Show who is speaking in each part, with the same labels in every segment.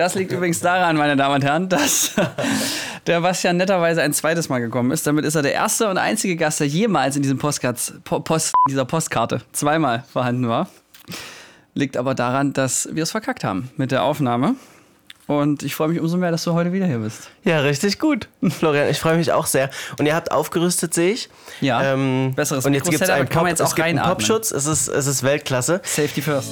Speaker 1: Das liegt übrigens daran, meine Damen und Herren, dass der Bastian netterweise ein zweites Mal gekommen ist. Damit ist er der erste und einzige Gast, der jemals in diesem Postkarts, Post, dieser Postkarte zweimal vorhanden war. Liegt aber daran, dass wir es verkackt haben mit der Aufnahme. Und ich freue mich umso mehr, dass du heute wieder hier bist.
Speaker 2: Ja, richtig gut. Florian, ich freue mich auch sehr. Und ihr habt aufgerüstet, sehe ich.
Speaker 1: Ja,
Speaker 2: Ähm,
Speaker 1: besseres
Speaker 2: und jetzt gibt es
Speaker 1: Mikrosetup,
Speaker 2: einen,
Speaker 1: kann man
Speaker 2: Pop,
Speaker 1: jetzt auch
Speaker 2: es gibt einen. Popschutz. Es ist, es ist Weltklasse.
Speaker 1: Safety first.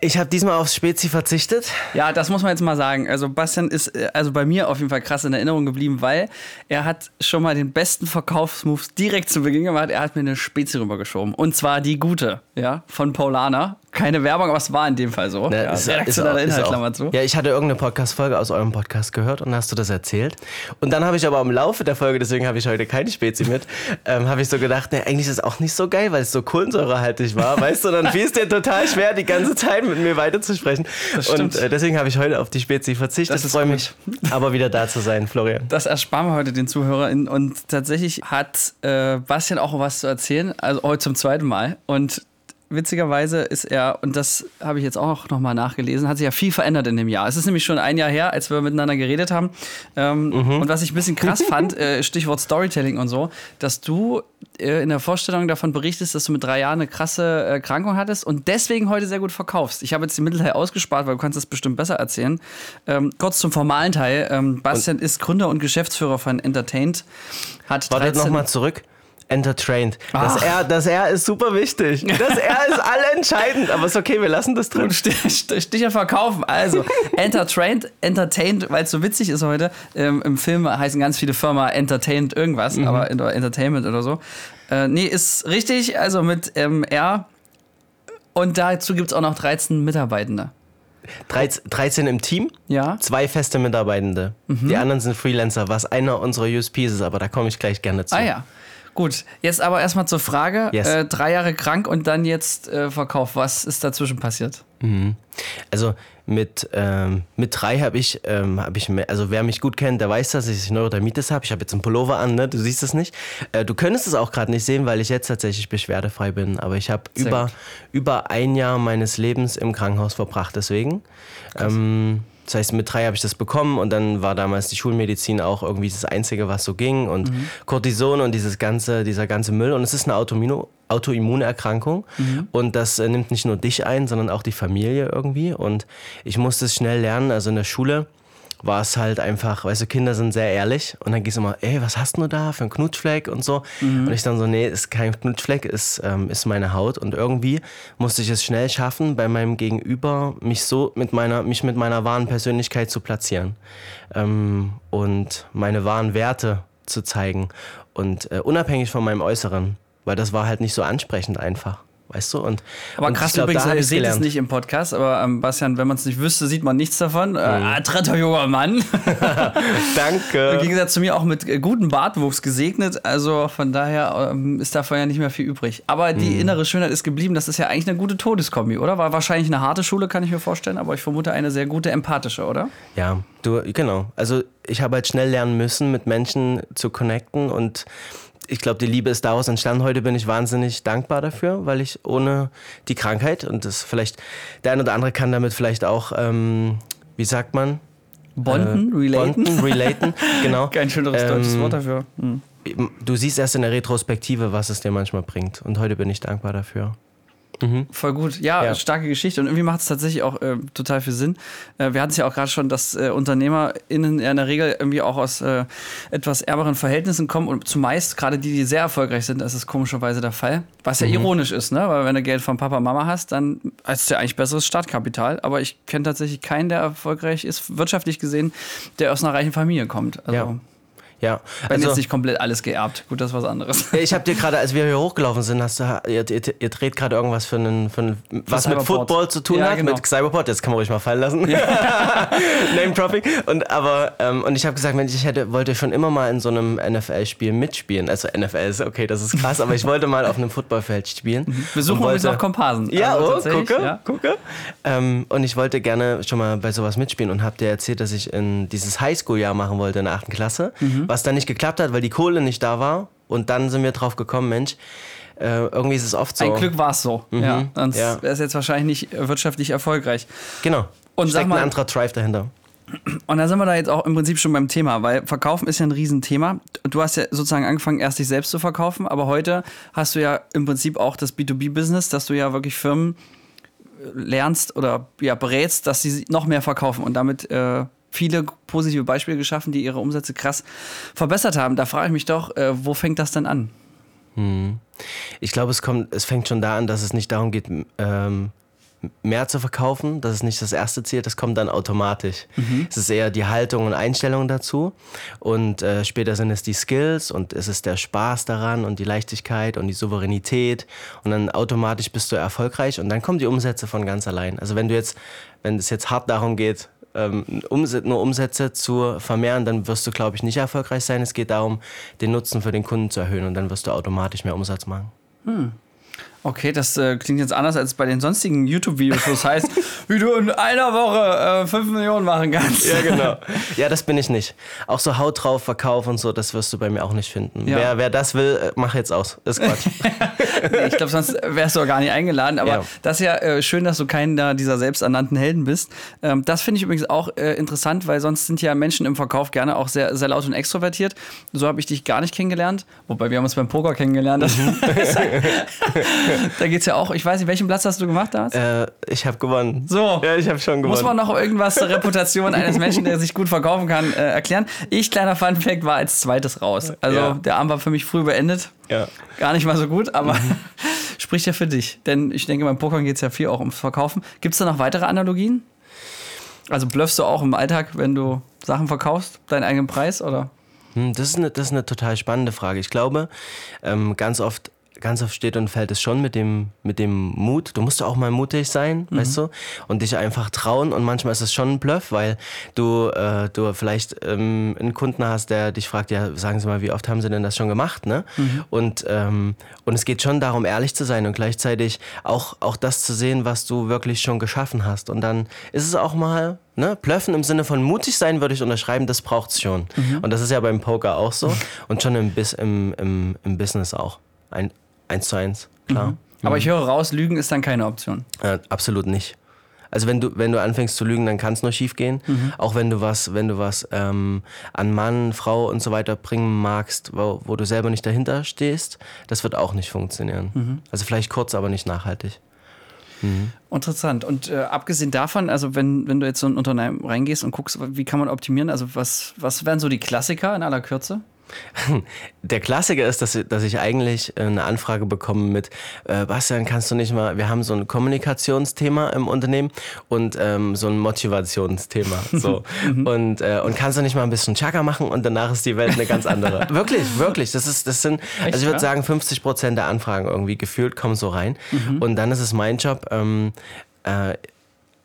Speaker 2: Ich habe diesmal aufs Spezi verzichtet.
Speaker 1: Ja, das muss man jetzt mal sagen. Also Bastian ist äh, also bei mir auf jeden Fall krass in Erinnerung geblieben, weil er hat schon mal den besten Verkaufsmoves direkt zu Beginn gemacht. Er hat mir eine Spezi rübergeschoben. Und zwar die gute, ja, von Paulana. Keine Werbung, aber es war in dem Fall so.
Speaker 2: Ne,
Speaker 1: ja,
Speaker 2: ist-
Speaker 1: redaktioneller
Speaker 2: ist auch-
Speaker 1: Inhalt, Klammer zu.
Speaker 2: Ja, ich hatte irgendeine Podcast-Folge aus eurem Podcast gehört und hast du das erzählt. Und dann habe ich aber im Laufe der Folge, deswegen habe ich heute keine Spezi mit, ähm, habe ich so gedacht, ne, eigentlich ist es auch nicht so geil, weil es so kohlensäurehaltig war, weißt du, dann fiel es dir total schwer, die ganze Zeit mit mir weiterzusprechen.
Speaker 1: Das
Speaker 2: Und äh, deswegen habe ich heute auf die Spezi verzichtet.
Speaker 1: Das ist
Speaker 2: freue mich, aber wieder da zu sein, Florian.
Speaker 1: Das ersparen wir heute den ZuhörerInnen. Und tatsächlich hat äh, Bastian auch was zu erzählen, also heute zum zweiten Mal. Und witzigerweise ist er, und das habe ich jetzt auch nochmal nachgelesen, hat sich ja viel verändert in dem Jahr. Es ist nämlich schon ein Jahr her, als wir miteinander geredet haben. Ähm, Und was ich ein bisschen krass fand, äh, Stichwort Storytelling und so, dass du äh, in der Vorstellung davon berichtest, dass du mit drei Jahren eine krasse äh, Erkrankung hattest und deswegen heute sehr gut verkaufst. Ich habe jetzt den Mittelteil ausgespart, weil du kannst das bestimmt besser erzählen. Ähm, kurz zum formalen Teil. Ähm, Bastian ist Gründer und Geschäftsführer von Entertained. Hat
Speaker 2: Warte
Speaker 1: 13
Speaker 2: nochmal zurück. Entertrained. Das
Speaker 1: Ach.
Speaker 2: R, das R ist super wichtig. Das R ist allentscheidend, aber ist okay, wir lassen das drin.
Speaker 1: Sticher verkaufen. Also, entertained, entertained, weil es so witzig ist heute. Ähm, Im Film heißen ganz viele Firmen entertained irgendwas,
Speaker 2: Mhm.
Speaker 1: aber Entertainment oder so. Äh, nee, ist richtig, also mit ähm, R. Und dazu gibt es auch noch 13 Mitarbeitende.
Speaker 2: 13, 13 im Team,
Speaker 1: Ja.
Speaker 2: zwei feste Mitarbeitende.
Speaker 1: Mhm.
Speaker 2: Die anderen sind Freelancer, was einer unserer USPs ist, aber da komme ich gleich gerne zu.
Speaker 1: Ah ja. Gut, jetzt aber erstmal zur Frage.
Speaker 2: Yes.
Speaker 1: Äh, drei Jahre krank und dann jetzt äh, Verkauf. Was ist dazwischen passiert?
Speaker 2: Also mit, ähm, mit drei habe ich, ähm, hab ich, me- also wer mich gut kennt, der weiß, dass ich Neurodermitis habe. Ich habe jetzt einen Pullover an, ne? du siehst es nicht. Äh, du könntest es auch gerade nicht sehen, weil ich jetzt tatsächlich beschwerdefrei bin. Aber ich habe über,
Speaker 1: gut.
Speaker 2: über ein Jahr meines Lebens im Krankenhaus verbracht deswegen. Ähm, das heißt, mit drei habe ich das bekommen und dann war damals die Schulmedizin auch irgendwie das Einzige, was so ging. Und
Speaker 1: Mhm.
Speaker 2: Cortison und dieses ganze, dieser ganze Müll. Und es ist eine Autoimmuno Autoimmunerkrankung.
Speaker 1: Mhm.
Speaker 2: Und das äh, nimmt nicht nur dich ein, sondern auch die Familie irgendwie. Und ich musste es schnell lernen. Also in der Schule war es halt einfach, weißt du, Kinder sind sehr ehrlich. Und dann gehst du immer, ey, was hast du da für einen Knutschfleck und so.
Speaker 1: Mhm.
Speaker 2: Und ich dann so, nee, ist kein Knutschfleck, ist, ähm, ist meine Haut. Und irgendwie musste ich es schnell schaffen, bei meinem Gegenüber mich so mit meiner, mich mit meiner wahren Persönlichkeit zu platzieren. Ähm, und meine wahren Werte zu zeigen. Und äh, unabhängig von meinem Äußeren. Weil das war halt nicht so ansprechend einfach. Weißt du? Und,
Speaker 1: Aber
Speaker 2: und
Speaker 1: krass
Speaker 2: glaub,
Speaker 1: übrigens, ihr seht es nicht im Podcast, aber ähm, Bastian, wenn man es nicht wüsste, sieht man nichts davon. Äh, ah, dritter junger Mann. Im
Speaker 2: Danke.
Speaker 1: Gegensatz zu mir auch mit äh, gutem Bartwuchs gesegnet. Also von daher ähm, ist davon ja nicht mehr viel übrig. Aber die
Speaker 2: Mhm.
Speaker 1: innere Schönheit ist geblieben. Das ist ja eigentlich eine gute Todeskombi, oder? War wahrscheinlich eine harte Schule, kann ich mir vorstellen. Aber ich vermute eine sehr gute empathische, oder?
Speaker 2: Ja, du, genau. Also ich habe halt schnell lernen müssen, mit Menschen zu connecten und ich glaube, die Liebe ist daraus entstanden. Heute bin ich wahnsinnig dankbar dafür, weil ich ohne die Krankheit und das vielleicht, der ein oder andere kann damit vielleicht auch, ähm, wie sagt man?
Speaker 1: Bonden,
Speaker 2: Äh,
Speaker 1: relaten.
Speaker 2: Bonden, relaten, genau.
Speaker 1: Kein schöneres
Speaker 2: Ähm,
Speaker 1: deutsches Wort dafür. Hm.
Speaker 2: Du siehst erst in der Retrospektive, was es dir manchmal bringt. Und heute bin ich dankbar dafür.
Speaker 1: Voll gut. Ja,
Speaker 2: Ja.
Speaker 1: starke Geschichte. Und irgendwie macht es tatsächlich auch äh, total viel Sinn. Äh, wir hatten es ja auch gerade schon, dass äh, UnternehmerInnen ja in der Regel irgendwie auch aus äh, etwas ärmeren Verhältnissen kommen. Und zumeist, gerade die, die sehr erfolgreich sind, das ist komischerweise der Fall. Was
Speaker 2: Mhm.
Speaker 1: ja ironisch ist, ne? Weil wenn du Geld von Papa, Mama hast, dann hast du ja eigentlich besseres Startkapital. Aber ich kenne tatsächlich keinen, der erfolgreich ist, wirtschaftlich gesehen, der aus einer reichen Familie kommt. Also,
Speaker 2: Ja. Ja,
Speaker 1: wenn
Speaker 2: also
Speaker 1: jetzt nicht komplett alles geerbt. Gut, das ist was anderes.
Speaker 2: ich habe dir gerade, als wir hier hochgelaufen sind, hast du, ihr, ihr, ihr dreht gerade irgendwas für einen, für einen was mit. Football zu tun
Speaker 1: Ja,
Speaker 2: hat,
Speaker 1: genau.
Speaker 2: mit Cyberport. Jetzt kann man ruhig mal fallen lassen. Name Dropping. Und aber ähm, und ich habe gesagt, Mensch, ich hätte wollte schon immer mal in so einem NFL-Spiel mitspielen. Also NFL ist okay, das ist krass, aber ich wollte mal auf einem Footballfeld spielen.
Speaker 1: Wir suchen
Speaker 2: Und
Speaker 1: übrigens
Speaker 2: wollte-
Speaker 1: noch Komparsen.
Speaker 2: Ja,
Speaker 1: Also
Speaker 2: oh, gucke,
Speaker 1: ja.
Speaker 2: gucke. Ähm, und ich wollte gerne schon mal bei sowas mitspielen und habe dir erzählt, dass ich in dieses Highschool-Jahr machen wollte in der achten Klasse,
Speaker 1: Mhm.
Speaker 2: Was dann nicht geklappt hat, weil die Kohle nicht da war. und dann sind wir drauf gekommen, Mensch, äh, irgendwie ist es oft so.
Speaker 1: Ein Glück war es so.
Speaker 2: Mhm,
Speaker 1: ja, sonst
Speaker 2: ja.
Speaker 1: wäre es jetzt wahrscheinlich nicht wirtschaftlich erfolgreich.
Speaker 2: Genau.
Speaker 1: Und sag
Speaker 2: Steckt
Speaker 1: mal-
Speaker 2: ein anderer Drive dahinter.
Speaker 1: Und da sind wir da jetzt auch im Prinzip schon beim Thema, weil Verkaufen ist ja ein Riesenthema. Du hast ja sozusagen angefangen, erst dich selbst zu verkaufen, aber heute hast du ja im Prinzip auch das B2B-Business, dass du ja wirklich Firmen äh, lernst oder ja, berätst, dass sie noch mehr verkaufen und damit äh, viele positive Beispiele geschaffen, die ihre Umsätze krass verbessert haben. Da frage ich mich doch, äh, wo fängt das denn an?
Speaker 2: Ich glaube, es kommt, es fängt schon da an, dass es nicht darum geht, ähm, mehr zu verkaufen. Das ist nicht das erste Ziel, das kommt dann automatisch. Es ist eher die Haltung und Einstellung dazu. Und äh, später sind es die Skills und es ist der Spaß daran und die Leichtigkeit und die Souveränität. Und dann automatisch bist du erfolgreich und dann kommen die Umsätze von ganz allein. Also wenn du jetzt, wenn es jetzt hart darum geht, ähm, nur Umsätze zu vermehren, dann wirst du, glaube ich, nicht erfolgreich sein. Es geht darum, den Nutzen für den Kunden zu erhöhen und dann wirst du automatisch mehr Umsatz machen.
Speaker 1: Okay, das äh, klingt jetzt anders als bei den sonstigen YouTube-Videos, wo es heißt, wie du in einer Woche äh, 5 Millionen machen kannst.
Speaker 2: Ja, genau. Ja, das bin ich nicht. Auch so Haut drauf, Verkauf und so, das wirst du bei mir auch nicht finden.
Speaker 1: Ja.
Speaker 2: Wer, wer das will, äh, mach jetzt aus. Ist Quatsch.
Speaker 1: Nee, ich glaube, sonst wärst du auch gar nicht eingeladen. Aber
Speaker 2: Ja.
Speaker 1: das ist ja äh, schön, dass du keiner dieser selbsternannten Helden bist. Ähm, das finde ich übrigens auch äh, interessant, weil sonst sind ja Menschen im Verkauf gerne auch sehr, sehr laut und extrovertiert. So habe ich dich gar nicht kennengelernt. Wobei wir haben uns beim Poker kennengelernt. Das da geht es ja auch, ich weiß nicht, welchen Platz hast du gemacht damals?
Speaker 2: äh, ich habe gewonnen.
Speaker 1: So.
Speaker 2: Ja, ich habe schon gewonnen.
Speaker 1: Muss man noch irgendwas zur Reputation eines Menschen, der sich gut verkaufen kann, äh, erklären? Ich, kleiner Funfact, war als zweites raus. Also
Speaker 2: Ja.
Speaker 1: der Abend war für mich früh beendet.
Speaker 2: ja.
Speaker 1: Gar nicht mal so gut, aber spricht ja für dich. Denn ich denke, beim Pokern geht es ja viel auch ums Verkaufen. Gibt es da noch weitere Analogien? Also bluffst du auch im Alltag, wenn du Sachen verkaufst, deinen eigenen Preis oder?
Speaker 2: Hm, Das ist, eine, das ist eine total spannende Frage. Ich glaube, ähm, ganz oft ganz oft steht und fällt es schon mit dem, mit dem Mut. Du musst auch mal mutig sein, weißt du, und dich einfach trauen. Und manchmal ist es schon ein Bluff, weil du, äh, du vielleicht ähm, einen Kunden hast, der dich fragt, ja, sagen Sie mal, wie oft haben Sie denn das schon gemacht, ne? Und, ähm, und es geht schon darum, ehrlich zu sein und gleichzeitig auch, auch das zu sehen, was du wirklich schon geschaffen hast. Und dann ist es auch mal Ne? Blöffen im Sinne von mutig sein würde ich unterschreiben, das braucht es schon. Und das ist ja beim Poker auch so und schon im, Bis, im, im, im Business auch. Ein, eins zu eins, klar.
Speaker 1: Aber ich höre raus, Lügen ist dann keine Option.
Speaker 2: Äh, absolut nicht. Also wenn du, wenn du anfängst zu lügen, dann kann es nur schief gehen. Auch wenn du was, wenn du was ähm, an Mann, Frau und so weiter bringen magst, wo, wo du selber nicht dahinter stehst, das wird auch nicht funktionieren. Also vielleicht kurz, aber nicht nachhaltig.
Speaker 1: Interessant. Und äh, abgesehen davon, also wenn, wenn du jetzt so in ein Unternehmen reingehst und guckst, wie kann man optimieren, also was, was wären so die Klassiker in aller Kürze?
Speaker 2: Der Klassiker ist, dass, dass ich eigentlich eine Anfrage bekomme mit, äh, Bastian, kannst du nicht mal, wir haben so ein Kommunikationsthema im Unternehmen und ähm, so ein Motivationsthema. So. und, äh, und kannst du nicht mal ein bisschen Chaka machen und danach ist die Welt eine ganz andere. wirklich, wirklich. Das, ist, das sind, also ich
Speaker 1: ja?
Speaker 2: würde sagen, 50 Prozent der Anfragen irgendwie gefühlt kommen so rein. Und dann ist es mein Job, ähm, äh,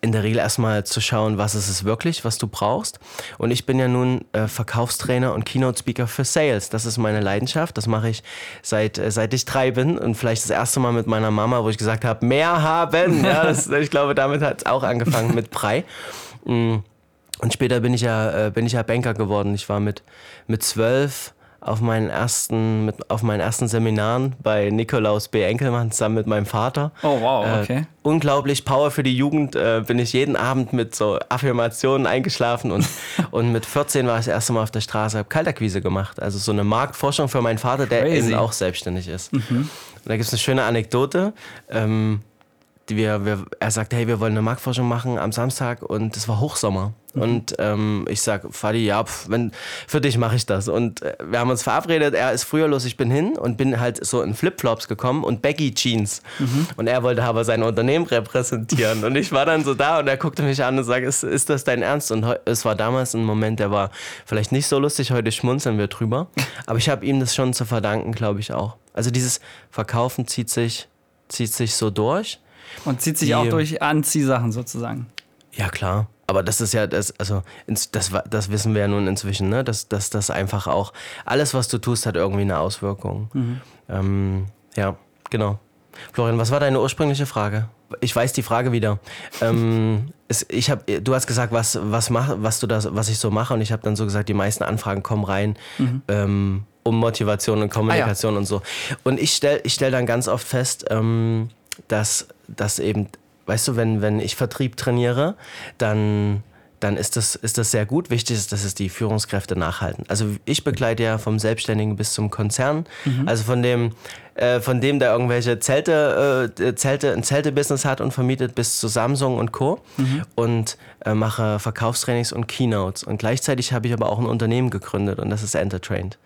Speaker 2: in der Regel erstmal zu schauen, was ist es wirklich, was du brauchst. Und ich bin ja nun äh, Verkaufstrainer und Keynote-Speaker für Sales. Das ist meine Leidenschaft. Das mache ich seit, äh, seit ich drei bin und vielleicht das erste Mal mit meiner Mama, wo ich gesagt habe, mehr haben. Ja, das, ich glaube, damit hat es auch angefangen mit Brei. Mm. Und später bin ich ja, äh, bin ich ja Banker geworden. Ich war mit, mit zwölf auf meinen ersten, mit, auf meinen ersten Seminaren bei Nikolaus B. Enkelmann zusammen mit meinem Vater.
Speaker 1: Oh, wow,
Speaker 2: Äh,
Speaker 1: okay.
Speaker 2: unglaublich Power für die Jugend. Äh, bin ich jeden Abend mit so Affirmationen eingeschlafen und, und mit 14 war ich das erste Mal auf der Straße, habe Kaltakquise gemacht. Also so eine Marktforschung für meinen Vater, der
Speaker 1: Crazy.
Speaker 2: eben auch selbstständig ist. Und da gibt es eine schöne Anekdote. Ähm, wir, wir, er sagt, hey, wir wollen eine Marktforschung machen am Samstag und es war Hochsommer. Und ähm, ich sag, Fadi, ja, pf, wenn, für dich mache ich das. Und äh, wir haben uns verabredet, er ist früher los, ich bin hin und bin halt so in Flipflops gekommen und Baggy Jeans. Und er wollte aber sein Unternehmen repräsentieren. Und ich war dann so da und er guckte mich an und sagte, ist, ist das dein Ernst? Und es war damals ein Moment, der war vielleicht nicht so lustig, heute schmunzeln wir drüber. Aber ich habe ihm das schon zu verdanken, glaube ich auch. Also dieses Verkaufen zieht sich, zieht sich so durch.
Speaker 1: Und zieht sich
Speaker 2: Die-
Speaker 1: auch durch Anziehsachen sozusagen.
Speaker 2: Ja, klar. Aber das ist ja, das, also, das, das wissen wir ja nun inzwischen, ne? dass, dass das einfach auch, alles, was du tust, hat irgendwie eine Auswirkung. Ähm, ja, genau. Florian, was war deine ursprüngliche Frage? Ich weiß die Frage wieder. ähm, es, ich hab, du hast gesagt, was, was, mach, was, du das, was ich so mache, und ich habe dann so gesagt, die meisten Anfragen kommen rein, ähm, um Motivation und Kommunikation ah, ja. und so. Und ich stelle ich stell dann ganz oft fest, ähm, dass, dass eben, weißt du, wenn, wenn ich Vertrieb trainiere, dann dann ist das, ist das sehr gut. Wichtig ist, dass es die Führungskräfte nachhalten. Also ich begleite ja vom Selbstständigen bis zum Konzern. Mhm. Also von dem, äh, von dem, der irgendwelche Zelte, äh, Zelte, ein Zelte-Business hat und vermietet, bis zu Samsung und Co. Mhm. Und äh, mache Verkaufstrainings und Keynotes. Und gleichzeitig habe ich aber auch ein Unternehmen gegründet und das ist Entertrained.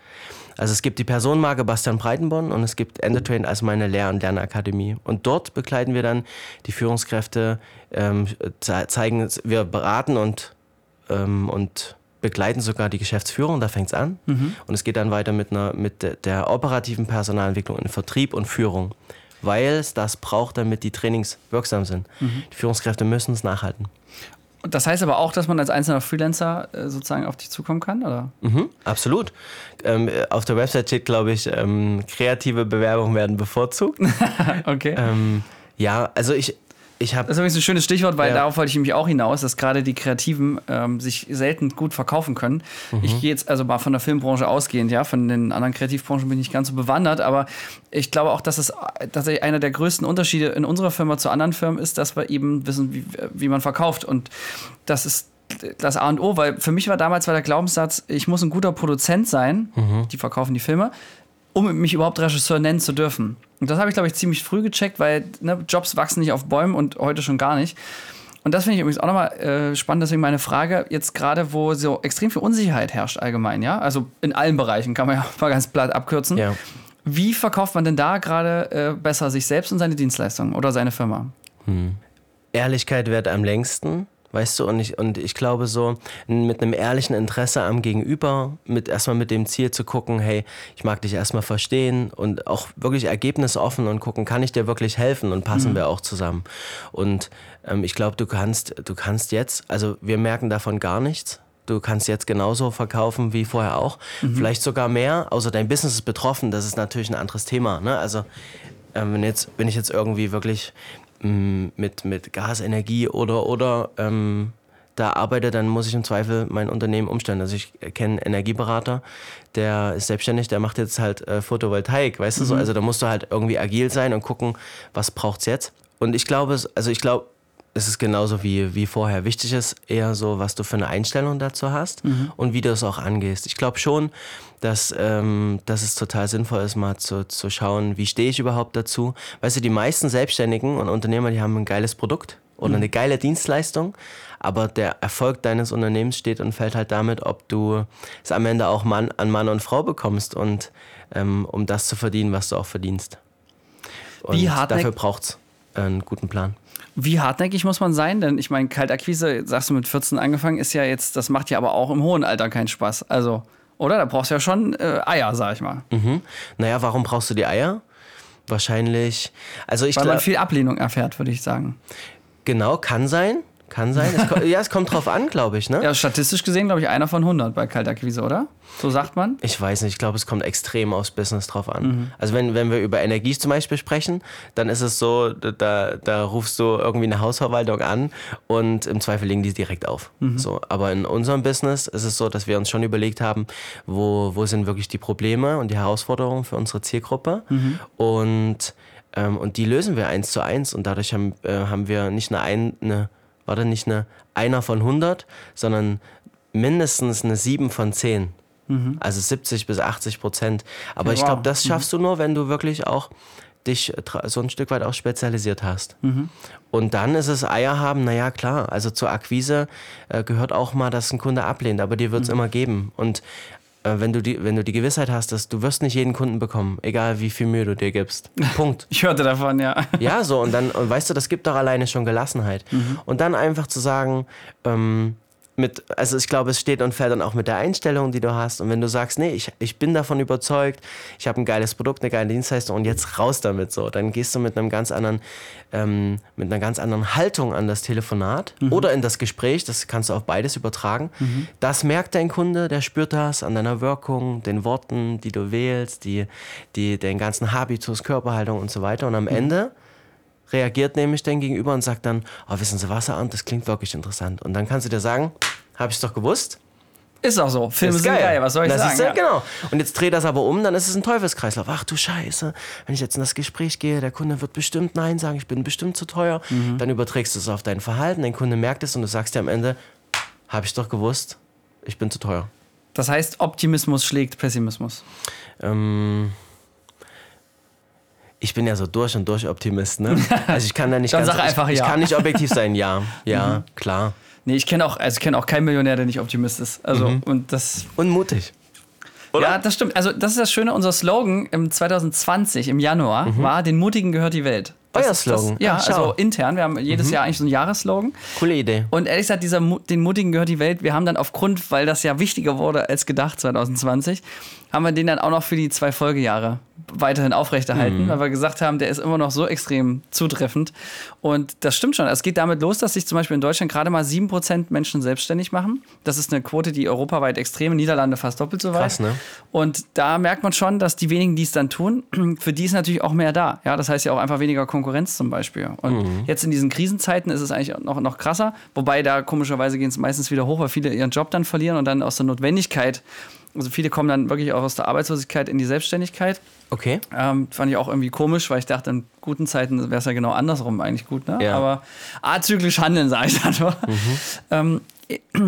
Speaker 2: Also es gibt die Personenmarke Bastian Breitenborn und es gibt Entertrain als meine Lehr- und Lernakademie. Und dort begleiten wir dann die Führungskräfte, ähm, zeigen, wir beraten und, ähm, und begleiten sogar die Geschäftsführung, da fängt es an. Mhm. Und es geht dann weiter mit, einer, mit der, der operativen Personalentwicklung in Vertrieb und Führung, weil es das braucht, damit die Trainings wirksam sind. Mhm. Die Führungskräfte müssen es nachhalten.
Speaker 1: Das heißt aber auch, dass man als einzelner Freelancer äh, sozusagen auf dich zukommen kann, oder?
Speaker 2: Mhm, absolut. Ähm, auf der Website steht, glaube ich, ähm, kreative Bewerbungen werden bevorzugt.
Speaker 1: okay.
Speaker 2: Ähm, ja, also ich, ich
Speaker 1: das ist übrigens ein schönes Stichwort, weil ja. darauf wollte ich nämlich auch hinaus, dass gerade die Kreativen ähm, sich selten gut verkaufen können. Mhm. Ich gehe jetzt also mal von der Filmbranche ausgehend, ja, von den anderen Kreativbranchen bin ich nicht ganz so bewandert, aber ich glaube auch, dass es tatsächlich einer der größten Unterschiede in unserer Firma zu anderen Firmen ist, dass wir eben wissen, wie, wie man verkauft. Und das ist das A und O, weil für mich war damals war der Glaubenssatz, ich muss ein guter Produzent sein, mhm. die verkaufen die Filme, um mich überhaupt Regisseur nennen zu dürfen. Und das habe ich, glaube ich, ziemlich früh gecheckt, weil ne, Jobs wachsen nicht auf Bäumen und heute schon gar nicht. Und das finde ich übrigens auch nochmal äh, spannend, deswegen meine Frage, jetzt gerade, wo so extrem viel Unsicherheit herrscht allgemein, ja, also in allen Bereichen, kann man ja mal ganz platt abkürzen. Ja. Wie verkauft man denn da gerade äh, besser sich selbst und seine Dienstleistungen oder seine Firma?
Speaker 2: Hm. Ehrlichkeit wird am längsten. Weißt du, und ich, und ich glaube so, mit einem ehrlichen Interesse am Gegenüber, mit erstmal mit dem Ziel zu gucken, hey, ich mag dich erstmal verstehen und auch wirklich ergebnisoffen und gucken, kann ich dir wirklich helfen und passen mhm. wir auch zusammen. Und ähm, ich glaube, du kannst, du kannst jetzt, also wir merken davon gar nichts. Du kannst jetzt genauso verkaufen wie vorher auch. Mhm. Vielleicht sogar mehr, außer dein Business ist betroffen. Das ist natürlich ein anderes Thema. Ne? Also, ähm, wenn, jetzt, wenn ich jetzt irgendwie wirklich mit, mit Gasenergie oder, oder ähm, da arbeite, dann muss ich im Zweifel mein Unternehmen umstellen. Also ich kenne einen Energieberater, der ist selbstständig, der macht jetzt halt äh, Photovoltaik, weißt mhm. du so? Mhm. Also da musst du halt irgendwie agil sein und gucken, was braucht's jetzt. Und ich glaube, also ich glaube, es ist genauso wie, wie vorher. Wichtig ist eher so, was du für eine Einstellung dazu hast mhm. und wie du es auch angehst. Ich glaube schon, dass, ähm, dass es total sinnvoll ist, mal zu, zu schauen, wie stehe ich überhaupt dazu. Weißt du, die meisten Selbstständigen und Unternehmer, die haben ein geiles Produkt oder mhm. eine geile Dienstleistung, aber der Erfolg deines Unternehmens steht und fällt halt damit, ob du es am Ende auch Mann, an Mann und Frau bekommst und ähm, um das zu verdienen, was du auch verdienst. Und dafür braucht es einen guten Plan.
Speaker 1: Wie hartnäckig muss man sein? Denn ich meine, Kaltakquise, sagst du mit 14 angefangen, ist ja jetzt, das macht ja aber auch im hohen Alter keinen Spaß. Also, oder? Da brauchst du ja schon äh, Eier, sag ich mal.
Speaker 2: Mhm. Naja, warum brauchst du die Eier? Wahrscheinlich. Also ich
Speaker 1: Weil man viel Ablehnung erfährt, würde ich sagen.
Speaker 2: Genau, kann sein. Kann sein. Es, ja, es kommt drauf an, glaube ich. Ne?
Speaker 1: Ja, statistisch gesehen, glaube ich, einer von 100 bei Kaltakquise, oder? So sagt man?
Speaker 2: Ich weiß nicht. Ich glaube, es kommt extrem aufs Business drauf an. Mhm. Also, wenn, wenn wir über Energie zum Beispiel sprechen, dann ist es so, da, da rufst du irgendwie eine Hausverwaltung an und im Zweifel legen die direkt auf. Mhm. So, aber in unserem Business ist es so, dass wir uns schon überlegt haben, wo, wo sind wirklich die Probleme und die Herausforderungen für unsere Zielgruppe. Mhm. Und, ähm, und die lösen wir eins zu eins. Und dadurch haben, äh, haben wir nicht eine, eine war dann nicht eine einer von 100, sondern mindestens eine 7 von 10. Mhm. Also 70 bis 80 Prozent. Aber ja, ich glaube, das mhm. schaffst mhm. du nur, wenn du wirklich auch dich so ein Stück weit auch spezialisiert hast. Mhm. Und dann ist es Eier haben, naja klar, also zur Akquise äh, gehört auch mal, dass ein Kunde ablehnt, aber dir wird es mhm. immer geben. Und äh, wenn, du die, wenn du die Gewissheit hast, dass du wirst nicht jeden Kunden bekommen, egal wie viel Mühe du dir gibst. Punkt.
Speaker 1: ich hörte davon, ja.
Speaker 2: Ja, so, und dann, und weißt du, das gibt doch alleine schon Gelassenheit. Mhm. Und dann einfach zu sagen, ähm, mit, also ich glaube, es steht und fällt dann auch mit der Einstellung, die du hast. Und wenn du sagst, nee, ich, ich bin davon überzeugt, ich habe ein geiles Produkt, eine geile Dienstleistung und jetzt raus damit so, dann gehst du mit einem ganz anderen, ähm, mit einer ganz anderen Haltung an das Telefonat mhm. oder in das Gespräch, das kannst du auf beides übertragen. Mhm. Das merkt dein Kunde, der spürt das an deiner Wirkung, den Worten, die du wählst, die, die, den ganzen Habitus, Körperhaltung und so weiter. Und am mhm. Ende reagiert nämlich dein Gegenüber und sagt dann, oh, wissen Sie was, Herr Arndt, das klingt wirklich interessant. Und dann kannst du dir sagen, habe ich es doch gewusst.
Speaker 1: Ist auch so. Filme
Speaker 2: Ist
Speaker 1: sind geil. was soll ich
Speaker 2: das
Speaker 1: sagen?
Speaker 2: Ist.
Speaker 1: Ja.
Speaker 2: Genau. Und jetzt dreh das aber um, dann ist es ein Teufelskreislauf. Ach du Scheiße, wenn ich jetzt in das Gespräch gehe, der Kunde wird bestimmt Nein sagen, ich bin bestimmt zu teuer.
Speaker 1: Mhm.
Speaker 2: Dann überträgst du es auf dein Verhalten, dein Kunde merkt es und du sagst dir am Ende, habe ich doch gewusst, ich bin zu teuer.
Speaker 1: Das heißt, Optimismus schlägt Pessimismus.
Speaker 2: Ähm, ich bin ja so durch und durch Optimist, ne? Also ich kann da nicht
Speaker 1: Dann
Speaker 2: ganz,
Speaker 1: sag einfach
Speaker 2: ich,
Speaker 1: ja.
Speaker 2: ich kann nicht objektiv sein, ja, ja, klar.
Speaker 1: Nee, ich kenne auch, also ich kenne auch keinen Millionär, der nicht Optimist ist. Also,
Speaker 2: Mhm.
Speaker 1: und das.
Speaker 2: Und mutig. Oder?
Speaker 1: Ja, das stimmt. Also, das ist das Schöne. Unser Slogan im 2020, im Januar, war: Den Mutigen gehört die Welt. Das
Speaker 2: Mhm. Euer Slogan?
Speaker 1: Das, ja,
Speaker 2: Ach. Mhm.
Speaker 1: also intern. Wir haben jedes Jahr eigentlich so einen Jahresslogan.
Speaker 2: Coole Idee.
Speaker 1: Und ehrlich gesagt, dieser den Mutigen gehört die Welt. Wir haben dann aufgrund, weil das ja wichtiger wurde als gedacht 2020, haben wir den dann auch noch für die zwei Folgejahre weiterhin aufrechterhalten,
Speaker 2: Mhm.
Speaker 1: weil wir gesagt haben, der ist immer noch so extrem zutreffend. Und das stimmt schon. Es geht damit los, dass sich zum Beispiel in Deutschland gerade mal 7% Menschen selbstständig machen. Das ist eine Quote, die europaweit extrem, in Niederlande fast doppelt so weit.
Speaker 2: Krass, ne?
Speaker 1: Und da merkt man schon, dass die wenigen, die es dann tun, für die ist natürlich auch mehr da. Ja, das heißt ja auch einfach weniger Konkurrenz zum Beispiel. Und
Speaker 2: Mhm.
Speaker 1: jetzt in diesen Krisenzeiten ist es eigentlich noch, noch krasser. Wobei da komischerweise gehen es meistens wieder hoch, weil viele ihren Job dann verlieren und dann aus der Notwendigkeit, also viele kommen dann wirklich auch aus der Arbeitslosigkeit in die Selbstständigkeit.
Speaker 2: Okay.
Speaker 1: Ähm, fand ich auch irgendwie komisch, weil ich dachte, in guten Zeiten wäre es ja genau andersrum eigentlich gut. Ne?
Speaker 2: Ja.
Speaker 1: Aber azyklisch handeln, sage ich dann nur. Ähm,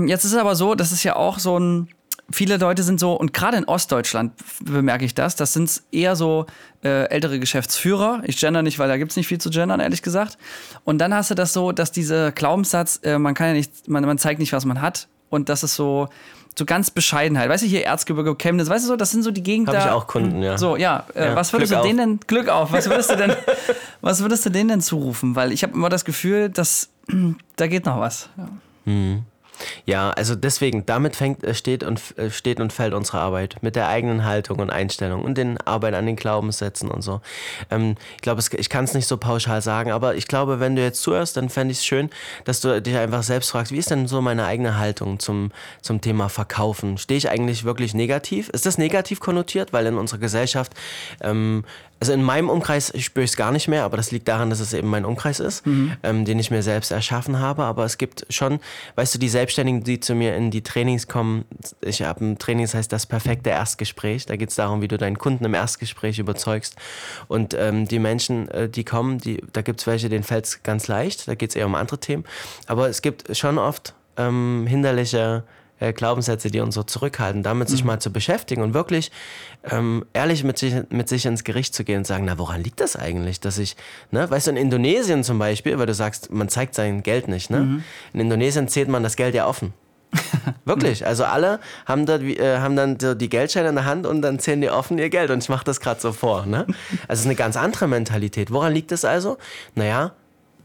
Speaker 1: jetzt ist es aber so, das ist ja auch so ein. Viele Leute sind so, und gerade in Ostdeutschland bemerke ich das, das sind eher so äh, ältere Geschäftsführer. Ich gender nicht, weil da gibt es nicht viel zu gendern, ehrlich gesagt. Und dann hast du das so, dass dieser Glaubenssatz, äh, man kann ja nicht, man, man zeigt nicht, was man hat. Und das ist so, so ganz Bescheidenheit. Weißt du, hier Erzgebirge, Chemnitz, weißt du so, das sind so die Gegenden.
Speaker 2: Habe ich auch Kunden, ja.
Speaker 1: So, ja. Äh,
Speaker 2: Ja,
Speaker 1: was würdest
Speaker 2: Glück
Speaker 1: du denen denn, Glück auf, was würdest du denn, was würdest du denen denn zurufen? Weil ich habe immer das Gefühl, dass da geht noch was. Ja.
Speaker 2: Ja, also deswegen, damit fängt, äh, steht, und, äh, steht und fällt unsere Arbeit. Mit der eigenen Haltung und Einstellung und den Arbeit an den Glaubenssätzen und so. Ähm, ich glaube, ich kann es nicht so pauschal sagen, aber ich glaube, wenn du jetzt zuhörst, dann fände ich es schön, dass du dich einfach selbst fragst, wie ist denn so meine eigene Haltung zum, zum Thema Verkaufen? Stehe ich eigentlich wirklich negativ? Ist das negativ konnotiert? Weil in unserer Gesellschaft, ähm, also in meinem Umkreis spüre ich es gar nicht mehr, aber das liegt daran, dass es eben mein Umkreis ist, ähm, den ich mir selbst erschaffen habe. Aber es gibt schon, weißt du, die Selbstständigen, die zu mir in die Trainings kommen, ich habe ein Training, das heißt das perfekte Erstgespräch. Da geht es darum, wie du deinen Kunden im Erstgespräch überzeugst. Und ähm, die Menschen, äh, die kommen, die, da gibt es welche, denen fällt es ganz leicht, da geht es eher um andere Themen. Aber es gibt schon oft ähm, hinderliche äh, Glaubenssätze, die uns so zurückhalten, damit sich mal zu beschäftigen und wirklich ähm, ehrlich mit sich, mit sich ins Gericht zu gehen und sagen, na, woran liegt das eigentlich, dass ich, ne, weißt du, in Indonesien zum Beispiel, weil du sagst, man zeigt sein Geld nicht, ne? In Indonesien zählt man das Geld ja offen. Wirklich, also alle haben, wie- äh, haben dann so die Geldscheine in der Hand und dann zählen die offen ihr Geld und ich mache das gerade so vor. Ne? Also es ist eine ganz andere Mentalität. Woran liegt es also? Naja,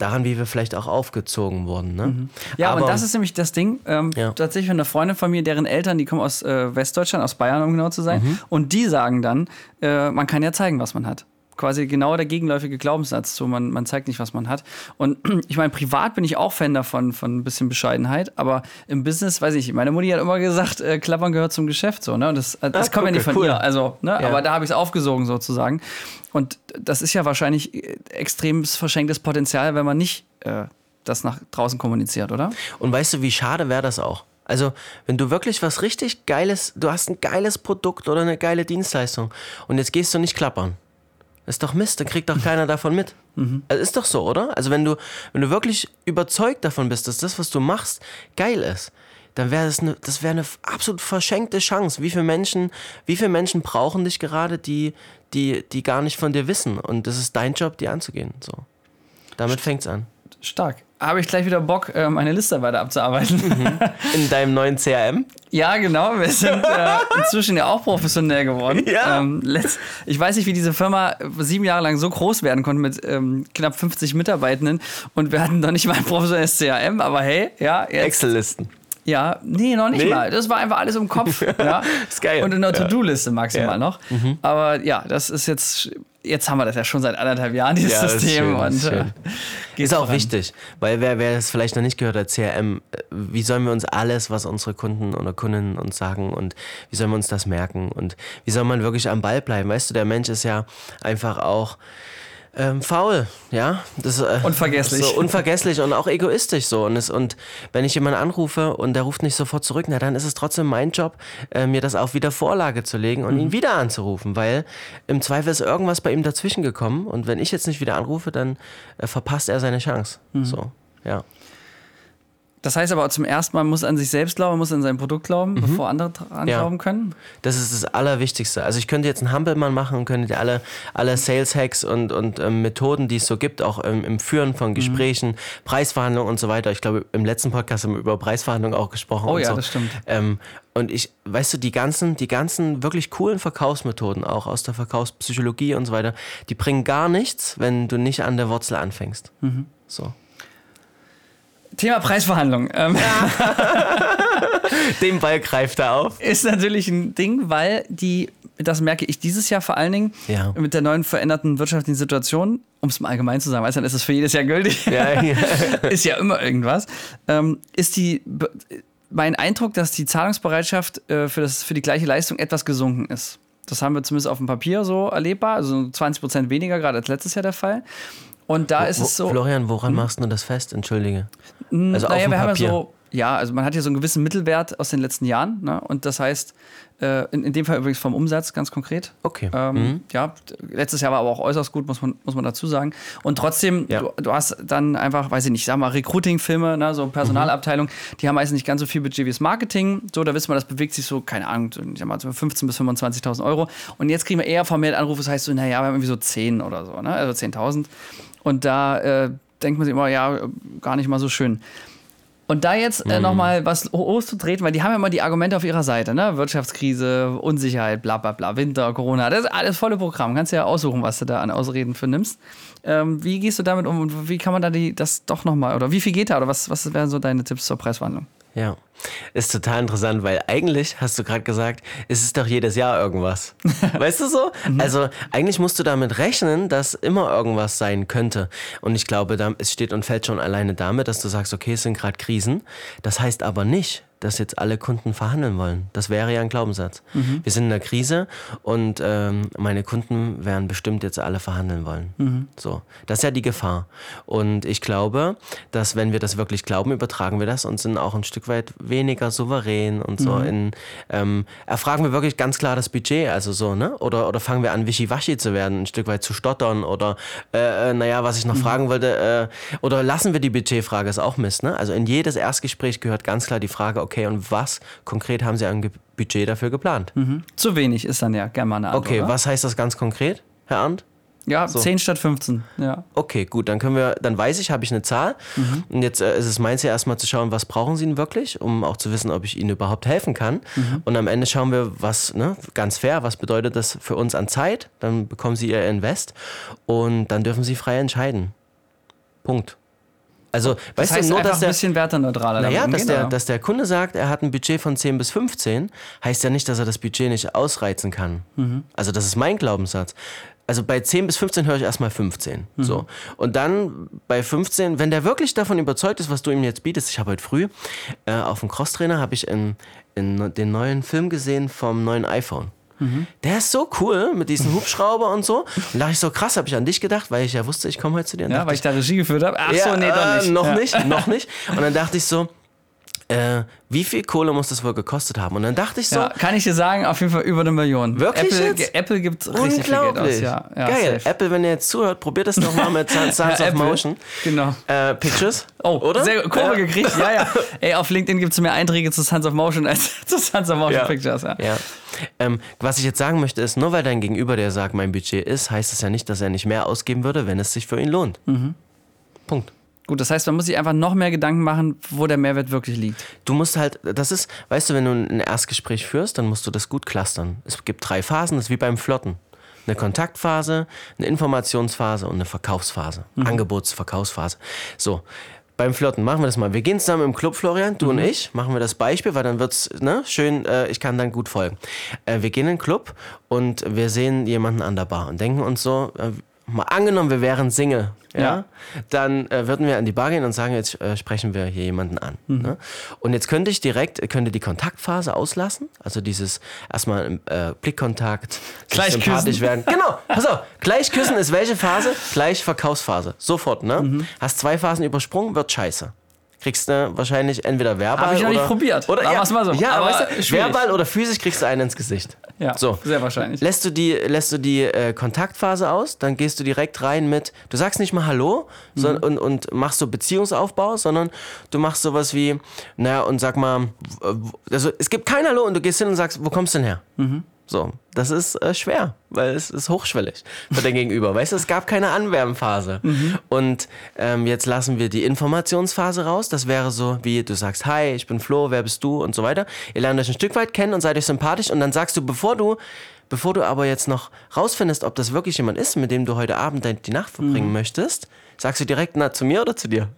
Speaker 2: daran, wie wir vielleicht auch aufgezogen wurden. Ne?
Speaker 1: Ja,
Speaker 2: Aber-
Speaker 1: und das ist nämlich das Ding. Ähm,
Speaker 2: Ja.
Speaker 1: Tatsächlich eine Freundin von mir, deren Eltern, die kommen aus äh, Westdeutschland, aus Bayern, um genau zu sein.
Speaker 2: Mhm.
Speaker 1: Und die sagen dann, äh, man kann ja zeigen, was man hat. Quasi genau der gegenläufige Glaubenssatz zu, man, man zeigt nicht, was man hat. Und ich meine, privat bin ich auch Fan davon, von ein bisschen Bescheidenheit, aber im Business, weiß ich, meine Mutti hat immer gesagt, äh, Klappern gehört zum Geschäft so, ne? Und das, das
Speaker 2: Ah,
Speaker 1: kommt ja nicht von
Speaker 2: cool.
Speaker 1: ihr. Also, ne?
Speaker 2: Ja.
Speaker 1: Aber da habe ich es aufgesogen sozusagen. Und das ist ja wahrscheinlich äh, extremes verschenktes Potenzial, wenn man nicht äh, das nach draußen kommuniziert, oder?
Speaker 2: Und weißt du, wie schade wäre das auch? Also, wenn du wirklich was richtig Geiles, du hast ein geiles Produkt oder eine geile Dienstleistung und jetzt gehst du nicht klappern. Ist doch Mist, dann kriegt doch keiner davon mit. Also ist doch so, oder? Also wenn du, wenn du wirklich überzeugt davon bist, dass das, was du machst, geil ist, dann wäre das eine, das wäre eine absolut verschenkte Chance. Wie viele Menschen, wie viele Menschen brauchen dich gerade, die, die, die gar nicht von dir wissen? Und das ist dein Job, die anzugehen. So. Damit fängt's an.
Speaker 1: Stark. Habe ich gleich wieder Bock, meine Liste weiter abzuarbeiten.
Speaker 2: In deinem neuen CRM?
Speaker 1: ja, genau. Wir sind äh, inzwischen ja auch professionell geworden.
Speaker 2: Ja.
Speaker 1: Ähm, ich weiß nicht, wie diese Firma sieben Jahre lang so groß werden konnte mit ähm, knapp 50 Mitarbeitenden und wir hatten noch nicht mal ein professionelles CRM, aber hey, ja,
Speaker 2: Excel-Listen.
Speaker 1: ja, nee, noch nicht
Speaker 2: Nee?
Speaker 1: mal. Das war einfach alles im Kopf. ja.
Speaker 2: Ist geil.
Speaker 1: Und in der. To-Do-Liste maximal
Speaker 2: Ja. Mhm.
Speaker 1: noch. Aber ja, das ist jetzt, jetzt haben wir das ja schon seit anderthalb Jahren, dieses
Speaker 2: Ja, das ist
Speaker 1: System.
Speaker 2: schön,
Speaker 1: und
Speaker 2: ist schön.
Speaker 1: äh, geht
Speaker 2: Ist auch wichtig, weil wer, wer es vielleicht noch nicht gehört hat, CRM, äh, wie sollen wir uns alles, was unsere Kunden oder Kundinnen uns sagen und wie sollen wir uns das merken und wie soll man wirklich am Ball bleiben? Weißt du, der Mensch ist ja einfach auch ähm, faul, ja. Das, äh,
Speaker 1: unvergesslich.
Speaker 2: So unvergesslich und auch egoistisch so. Und, es, und wenn ich jemanden anrufe und der ruft nicht sofort zurück, na dann ist es trotzdem mein Job, äh, mir das auf wieder Vorlage zu legen und mhm. ihn wieder anzurufen, weil im Zweifel ist irgendwas bei ihm dazwischen gekommen und wenn ich jetzt nicht wieder anrufe, dann äh, verpasst er seine Chance. Mhm. So, ja.
Speaker 1: Das heißt aber zum ersten Mal, man muss an sich selbst glauben, muss an sein Produkt glauben, mhm. bevor andere dran ja. glauben können.
Speaker 2: Das ist das Allerwichtigste. Also ich könnte jetzt einen Hampelmann machen und könnte alle, alle Sales-Hacks und, und ähm, Methoden, die es so gibt, auch ähm, im Führen von mhm. Gesprächen, mhm. Preisverhandlungen und so weiter. Ich glaube, im letzten Podcast haben wir über Preisverhandlungen auch gesprochen.
Speaker 1: Oh ja,
Speaker 2: so.
Speaker 1: das stimmt.
Speaker 2: Ähm, und ich, weißt du, die ganzen, die ganzen wirklich coolen Verkaufsmethoden, auch aus der Verkaufspsychologie und so weiter, die bringen gar nichts, wenn du nicht an der Wurzel anfängst. Mhm. So.
Speaker 1: Thema Preisverhandlung. Ähm, ja.
Speaker 2: Den Ball greift er auf.
Speaker 1: Ist natürlich ein Ding, weil die, das merke ich dieses Jahr vor allen Dingen, ja. mit der neuen veränderten wirtschaftlichen Situation, um es mal allgemein zu sagen, weißt du, dann ist es für jedes Jahr gültig. Ja, ja. ist ja immer irgendwas. Ähm, ist die mein Eindruck, dass die Zahlungsbereitschaft äh, für, das, für die gleiche Leistung etwas gesunken ist. Das haben wir zumindest auf dem Papier so erlebbar, also 20 Prozent weniger gerade als letztes Jahr der Fall. Und da wo, ist es so.
Speaker 2: Florian, woran hm? machst du das fest? Entschuldige.
Speaker 1: Hm, also naja, wir Papier. haben ja so, ja, also man hat hier so einen gewissen Mittelwert aus den letzten Jahren. Ne? Und das heißt, äh, in, in, dem Fall übrigens vom Umsatz ganz konkret.
Speaker 2: Okay.
Speaker 1: Ähm, mhm. Ja, letztes Jahr war aber auch äußerst gut, muss man, muss man dazu sagen. Und trotzdem, ja. du, du, hast dann einfach, weiß ich nicht, sag mal, Recruiting-Filme, ne, so Personalabteilung, mhm. die haben meistens nicht ganz so viel Budget wie das Marketing. So, da wissen wir, das bewegt sich so, keine Ahnung, ich sag mal, 15.000 bis 25.000 Euro. Und jetzt kriegen wir eher vermehrt Anrufe, das heißt so, naja, wir haben irgendwie so 10 oder so, ne? also 10.000. Und da äh, denkt man sich immer, ja, gar nicht mal so schön. Und da jetzt äh, mhm. nochmal was loszutreten, weil die haben ja immer die Argumente auf ihrer Seite, ne? Wirtschaftskrise, Unsicherheit, bla bla bla, Winter, Corona, das ist alles volle Programm. Kannst ja aussuchen, was du da an Ausreden für nimmst. Ähm, wie gehst du damit um und wie kann man da die, das doch nochmal, oder wie viel geht da, oder was, was wären so deine Tipps zur Preisverhandlung?
Speaker 2: Ja, ist total interessant, weil eigentlich hast du gerade gesagt, es ist doch jedes Jahr irgendwas. weißt du so? Mhm. Also eigentlich musst du damit rechnen, dass immer irgendwas sein könnte. Und ich glaube, es steht und fällt schon alleine damit, dass du sagst, okay, es sind gerade Krisen. Das heißt aber nicht, dass jetzt alle Kunden verhandeln wollen. Das wäre ja ein Glaubenssatz. Mhm. Wir sind in einer Krise und ähm, meine Kunden werden bestimmt jetzt alle verhandeln wollen. Mhm. So, das ist ja die Gefahr. Und ich glaube, dass wenn wir das wirklich glauben, übertragen wir das und sind auch ein Stück weit weniger souverän und so. Mhm. In, ähm, erfragen wir wirklich ganz klar das Budget, also so, ne? Oder, oder fangen wir an, wischiwaschi zu werden, ein Stück weit zu stottern oder, äh, äh naja, was ich noch mhm. fragen wollte, äh, oder lassen wir die Budgetfrage, ist auch Mist, ne? Also in jedes Erstgespräch gehört ganz klar die Frage, okay, okay, und was konkret haben Sie an Budget dafür geplant?
Speaker 1: Mhm. Zu wenig ist dann ja gerne mal eine
Speaker 2: Antwort. Okay, oder? was heißt das ganz konkret, Herr Arndt?
Speaker 1: Ja, so. 10 statt 15. Ja.
Speaker 2: Okay, gut, dann können wir, dann weiß ich, habe ich eine Zahl. Mhm. Und jetzt äh, ist es meins ja erstmal zu schauen, was brauchen Sie denn wirklich, um auch zu wissen, ob ich Ihnen überhaupt helfen kann. Mhm. Und am Ende schauen wir, was, ne, ganz fair, was bedeutet das für uns an Zeit? Dann bekommen Sie Ihr Invest und dann dürfen Sie frei entscheiden. Punkt. Also,
Speaker 1: das weißt heißt du, nur, dass der, ein bisschen werterneutraler
Speaker 2: Naja, dass der, dass der Kunde sagt, er hat ein Budget von 10 bis 15, heißt ja nicht, dass er das Budget nicht ausreizen kann. Mhm. Also, das ist mein Glaubenssatz. Also bei 10 bis 15 höre ich erstmal 15. Mhm. So. Und dann bei 15, wenn der wirklich davon überzeugt ist, was du ihm jetzt bietest, ich habe heute früh äh, auf dem Crosstrainer habe ich in, in den neuen Film gesehen vom neuen iPhone. Mhm. Der ist so cool mit diesem Hubschrauber und so. Und da dachte ich so, krass, habe ich an dich gedacht, weil ich ja wusste, ich komme heute zu dir.
Speaker 1: ja, weil ich da Regie geführt habe. Ach ja, so, nee, doch nicht.
Speaker 2: Äh, noch
Speaker 1: ja.
Speaker 2: nicht, noch nicht. Und dann dachte ich so, äh, wie viel Kohle muss das wohl gekostet haben? Und dann dachte ich so. Ja,
Speaker 1: kann ich dir sagen, auf jeden Fall über eine Million.
Speaker 2: Wirklich?
Speaker 1: Apple,
Speaker 2: jetzt?
Speaker 1: Apple gibt richtig viel Geld aus. Ja,
Speaker 2: ja, Geil. Safe. Apple, wenn ihr jetzt zuhört, probiert es doch mal mit Sons of Apple. Motion.
Speaker 1: Genau.
Speaker 2: Äh, Pictures.
Speaker 1: Oh, oder? Sehr Kurve gekriegt. Ja, ja. Ey, auf LinkedIn gibt es mehr Einträge zu Sons of Motion als zu Sons of Motion Pictures. Ja.
Speaker 2: ja. Ähm, was ich jetzt sagen möchte, ist, nur weil dein Gegenüber der sagt, mein Budget ist, heißt es ja nicht, dass er nicht mehr ausgeben würde, wenn es sich für ihn lohnt. Mhm. Punkt.
Speaker 1: Gut, das heißt, man muss sich einfach noch mehr Gedanken machen, wo der Mehrwert wirklich liegt.
Speaker 2: Du musst halt, das ist, weißt du, wenn du ein Erstgespräch führst, dann musst du das gut clustern. Es gibt drei Phasen, das ist wie beim Flotten. Eine Kontaktphase, eine Informationsphase und eine Verkaufsphase. Mhm. Angebotsverkaufsphase. So. Beim Flirten machen wir das mal. Wir gehen zusammen im Club, Florian, du mhm. und ich, machen wir das Beispiel, weil dann wird's ne, schön, äh, ich kann dann gut folgen. Äh, wir gehen in den Club und wir sehen jemanden an der Bar und denken uns so, äh, mal angenommen, wir wären Single, ja,
Speaker 1: Ja.
Speaker 2: dann äh, würden wir an die Bar gehen und sagen, jetzt äh, sprechen wir hier jemanden an. Ne? Und jetzt könnte ich direkt, könnte die Kontaktphase auslassen, also dieses erstmal äh, Blickkontakt,
Speaker 1: Gleich
Speaker 2: sympathisch
Speaker 1: küssen.
Speaker 2: werden. Genau, auf, gleich küssen ist welche Phase? Gleich Verkaufsphase. Sofort, ne? Hast zwei Phasen übersprungen, wird scheiße. Kriegst du wahrscheinlich entweder verbal
Speaker 1: Hab ich noch nicht
Speaker 2: oder,
Speaker 1: probiert.
Speaker 2: Oder, ja,
Speaker 1: mal so.
Speaker 2: Ja,
Speaker 1: Aber
Speaker 2: weißt du, verbal oder physisch kriegst du einen ins Gesicht.
Speaker 1: Ja,
Speaker 2: So.
Speaker 1: sehr wahrscheinlich.
Speaker 2: Lässt du die, lässt du die äh, Kontaktphase aus, dann gehst du direkt rein mit, du sagst nicht mal Hallo son- und, und machst so Beziehungsaufbau, sondern du machst sowas wie, naja, und sag mal, also es gibt kein Hallo und du gehst hin und sagst, wo kommst du denn her? So, das ist äh, schwer, weil es ist hochschwellig für dein Gegenüber. Weißt du, es gab keine Anwärmphase. Und ähm, jetzt lassen wir die Informationsphase raus. Das wäre so, wie du sagst, hi, ich bin Flo, wer bist du und so weiter. Ihr lernt euch ein Stück weit kennen und seid euch sympathisch und dann sagst du, bevor du, bevor du aber jetzt noch rausfindest, ob das wirklich jemand ist, mit dem du heute Abend die Nacht verbringen möchtest, sagst du direkt, na, zu mir oder zu dir?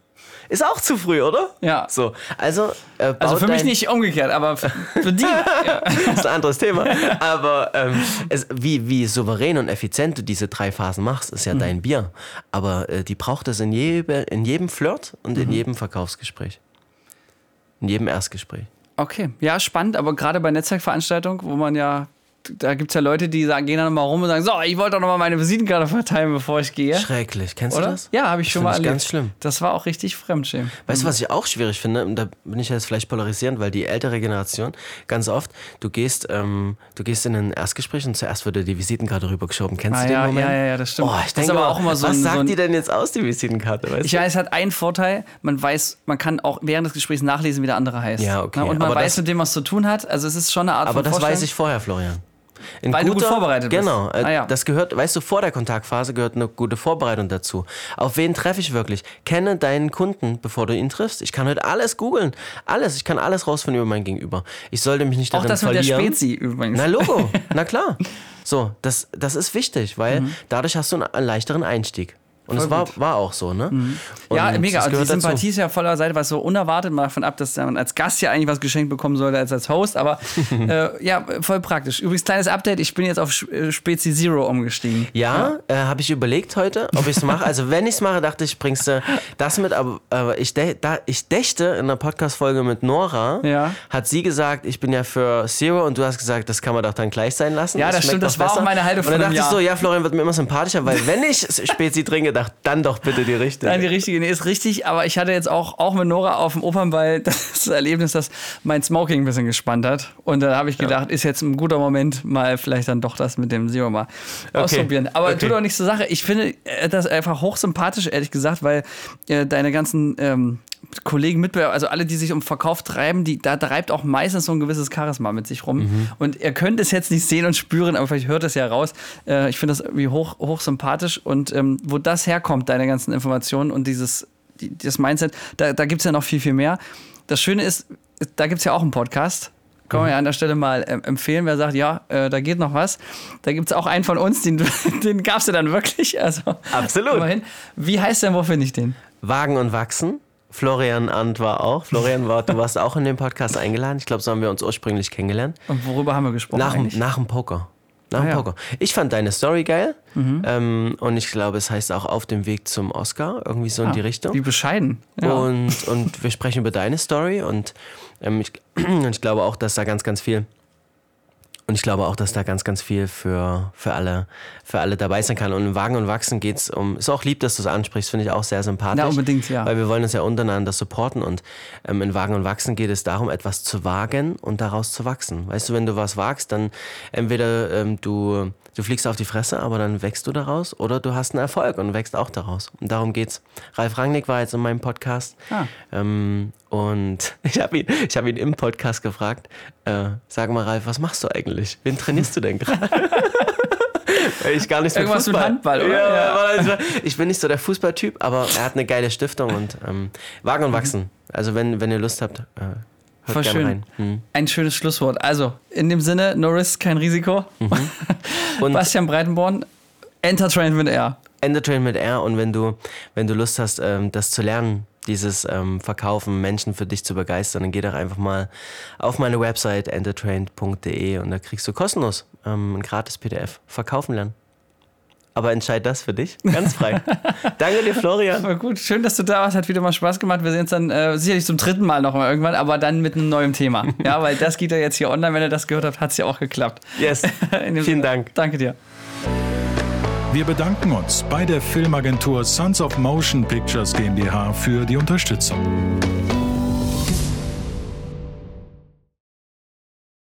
Speaker 2: Ist auch zu früh, oder?
Speaker 1: Ja.
Speaker 2: So, also, äh,
Speaker 1: Also für mich nicht umgekehrt, aber für für die. ja.
Speaker 2: das ist ein anderes Thema. Aber ähm, es, wie, wie souverän und effizient du diese drei Phasen machst, ist ja dein Bier. Aber äh, die braucht es in, jebe, in jedem Flirt und in jedem Verkaufsgespräch. In jedem Erstgespräch.
Speaker 1: Okay, ja, spannend, aber gerade bei Netzwerkveranstaltungen, wo man ja, da gibt es ja Leute, die sagen, gehen dann mal rum und sagen, so, ich wollte doch noch mal meine Visitenkarte verteilen, bevor ich gehe.
Speaker 2: Schrecklich. Kennst
Speaker 1: Oder?
Speaker 2: du das?
Speaker 1: Ja, habe ich
Speaker 2: Das
Speaker 1: schon mal erlebt.
Speaker 2: ganz schlimm.
Speaker 1: Das war auch richtig Fremdschämen.
Speaker 2: Weißt du, was ich auch schwierig finde? Und da bin ich jetzt vielleicht polarisierend, weil die ältere Generation ganz oft, du gehst, ähm, du gehst in ein Erstgespräch und zuerst wird dir die Visitenkarte rübergeschoben. Kennst
Speaker 1: Ah,
Speaker 2: du den
Speaker 1: ja,
Speaker 2: Moment?
Speaker 1: ja, ja, ja, das stimmt.
Speaker 2: Oh, ich denke
Speaker 1: aber auch immer so
Speaker 2: was
Speaker 1: ein-
Speaker 2: sagt
Speaker 1: so ein-
Speaker 2: die denn jetzt aus, die Visitenkarte? Weißt
Speaker 1: Ich
Speaker 2: du?
Speaker 1: weiß, es hat einen Vorteil, man weiß, man kann auch während des Gesprächs nachlesen, wie der andere heißt.
Speaker 2: Ja, okay.
Speaker 1: Na, Und man
Speaker 2: Aber
Speaker 1: weiß,
Speaker 2: das-
Speaker 1: mit dem was zu tun hat. Also es ist schon eine Art
Speaker 2: Aber
Speaker 1: von
Speaker 2: das weiß ich vorher, Florian. Ein
Speaker 1: Weil du gut vorbereitet bist.
Speaker 2: Genau. äh,
Speaker 1: Ah, ja.
Speaker 2: Das gehört, weißt du, vor der Kontaktphase gehört eine gute Vorbereitung dazu. Auf wen treffe ich wirklich? Kenne deinen Kunden, bevor du ihn triffst. Ich kann heute alles googeln. Alles. Ich kann alles rausfinden über mein Gegenüber. Ich sollte mich nicht
Speaker 1: Auch
Speaker 2: darin
Speaker 1: das mit der
Speaker 2: verlieren.
Speaker 1: Spezi übrigens.
Speaker 2: Na, Logo. Na klar. So, das, das ist wichtig, weil
Speaker 1: Mhm.
Speaker 2: dadurch hast du einen leichteren Einstieg. Und es war, war auch so, ne? Und
Speaker 1: Ja, mega.
Speaker 2: das
Speaker 1: Also die
Speaker 2: gehört dazu.
Speaker 1: Sympathie ist ja voller Seite, was so unerwartet, mal davon ab, dass man als Gast ja eigentlich was geschenkt bekommen sollte als als Host. Aber äh, ja, voll praktisch. Übrigens, kleines Update, ich bin jetzt auf äh, Spezi Zero umgestiegen.
Speaker 2: Ja, Äh, habe ich überlegt heute, ob ich es mache. Also wenn ich es mache, dachte ich, bringst du das mit. Aber, aber ich, da, ich dächte in einer Podcast-Folge mit Nora,
Speaker 1: Ja.
Speaker 2: hat sie gesagt, ich bin ja für Zero und du hast gesagt, das kann man doch dann gleich sein lassen.
Speaker 1: Ja, das
Speaker 2: schmeckt
Speaker 1: stimmt, das war auch
Speaker 2: besser.
Speaker 1: meine Haltung
Speaker 2: Und dann dachte ich so, ja, Florian wird mir immer sympathischer, weil wenn ich Spezi trinke, dachte, dann doch bitte die richtige.
Speaker 1: Nein, die richtige, nee, ist richtig, aber ich hatte jetzt auch, auch mit Nora auf dem Opernball das Erlebnis, dass mein Smoking ein bisschen gespannt hat. Und da habe ich gedacht, ist jetzt ein guter Moment, mal vielleicht dann doch das mit dem Zero mal ausprobieren. Aber
Speaker 2: Okay.
Speaker 1: tut doch nichts zur Sache. Ich finde äh, das einfach hochsympathisch, ehrlich gesagt, weil äh, deine ganzen ähm, Kollegen, Mitbewerber, also alle, die sich um Verkauf treiben, die, da treibt auch meistens so ein gewisses Charisma mit sich rum.
Speaker 2: Mhm.
Speaker 1: Und ihr könnt es jetzt nicht sehen und spüren, aber vielleicht hört es ja raus. Äh, ich finde das irgendwie hoch, hoch sympathisch und ähm, wo das herkommt, deine ganzen Informationen und dieses die, das Mindset, da, da gibt es ja noch viel, viel mehr. Das Schöne ist, da gibt es ja auch einen Podcast. Kann man ja an der Stelle mal ähm, empfehlen, wer sagt, ja, äh, da geht noch was. Da gibt es auch einen von uns, den, den gab es ja dann wirklich. Also,
Speaker 2: Absolut.
Speaker 1: Immerhin. Wie heißt der, wo finde ich den?
Speaker 2: Wagen und Wachsen. Florian Ant war auch. Florian, war, du warst auch in den Podcast eingeladen. Ich glaube, so haben wir uns ursprünglich kennengelernt.
Speaker 1: Und worüber haben wir gesprochen?
Speaker 2: Nach, dem-
Speaker 1: eigentlich?
Speaker 2: nach dem Poker. Nach dem
Speaker 1: Ah, ja.
Speaker 2: Poker. Ich fand deine Story geil. Ähm, und ich glaube, es heißt auch auf dem Weg zum Oscar, irgendwie so in die Richtung.
Speaker 1: Wie bescheiden. Ja.
Speaker 2: Und, und wir sprechen über deine Story und ähm, ich, und ich glaube auch, dass da ganz, ganz viel und ich glaube auch, dass da ganz, ganz viel für, für, alle, für alle dabei sein kann. Und im Wagen und Wachsen geht es um, ist auch lieb, dass du es ansprichst, finde ich auch sehr sympathisch.
Speaker 1: Ja, unbedingt, ja.
Speaker 2: Weil wir wollen uns ja untereinander supporten und ähm, in Wagen und Wachsen geht es darum, etwas zu wagen und daraus zu wachsen. Weißt du, wenn du was wagst, dann entweder ähm, du, du fliegst auf die Fresse, aber dann wächst du daraus oder du hast einen Erfolg und wächst auch daraus. Und darum geht's. Ralf Rangnick war jetzt in meinem Podcast.
Speaker 1: Ah.
Speaker 2: Ähm, und ich habe ihn, ich hab ihn im Podcast gefragt, äh, sag mal Ralf, was machst du eigentlich? Wen trainierst du denn gerade? Ich gar nichts
Speaker 1: Irgendwas
Speaker 2: mit
Speaker 1: mit
Speaker 2: Fußball.
Speaker 1: Handball, oder?
Speaker 2: Ja, ich- bin nicht so der Fußballtyp, aber er hat eine geile Stiftung und ähm, Wagen und Wachsen. Also wenn, wenn ihr Lust habt, äh,
Speaker 1: Voll schön.
Speaker 2: rein. Hm.
Speaker 1: Ein schönes Schlusswort. Also, in dem Sinne, no risk, kein Risiko.
Speaker 2: Mhm. Und-
Speaker 1: Bastian Breitenborn, Entertrain mit R.
Speaker 2: Entertrain mit R und wenn du, wenn du Lust hast, ähm, das zu lernen, dieses ähm, Verkaufen, Menschen für dich zu begeistern, dann geh doch einfach mal auf meine Website entertrained.de und da kriegst du kostenlos ähm, ein gratis PDF. Verkaufen lernen. Aber entscheid das für dich. Ganz frei. Danke dir, Florian.
Speaker 1: Aber gut, schön, dass du da warst. Hat wieder mal Spaß gemacht. Wir sehen uns dann äh, sicherlich zum dritten Mal noch mal irgendwann, aber dann mit einem neuen Thema. Ja, weil das geht ja jetzt hier online. Wenn ihr das gehört habt, hat es ja auch geklappt.
Speaker 2: Yes. Vielen Dank.
Speaker 1: Danke dir.
Speaker 3: Wir bedanken uns bei der Filmagentur Sons of Motion Pictures GmbH für die Unterstützung.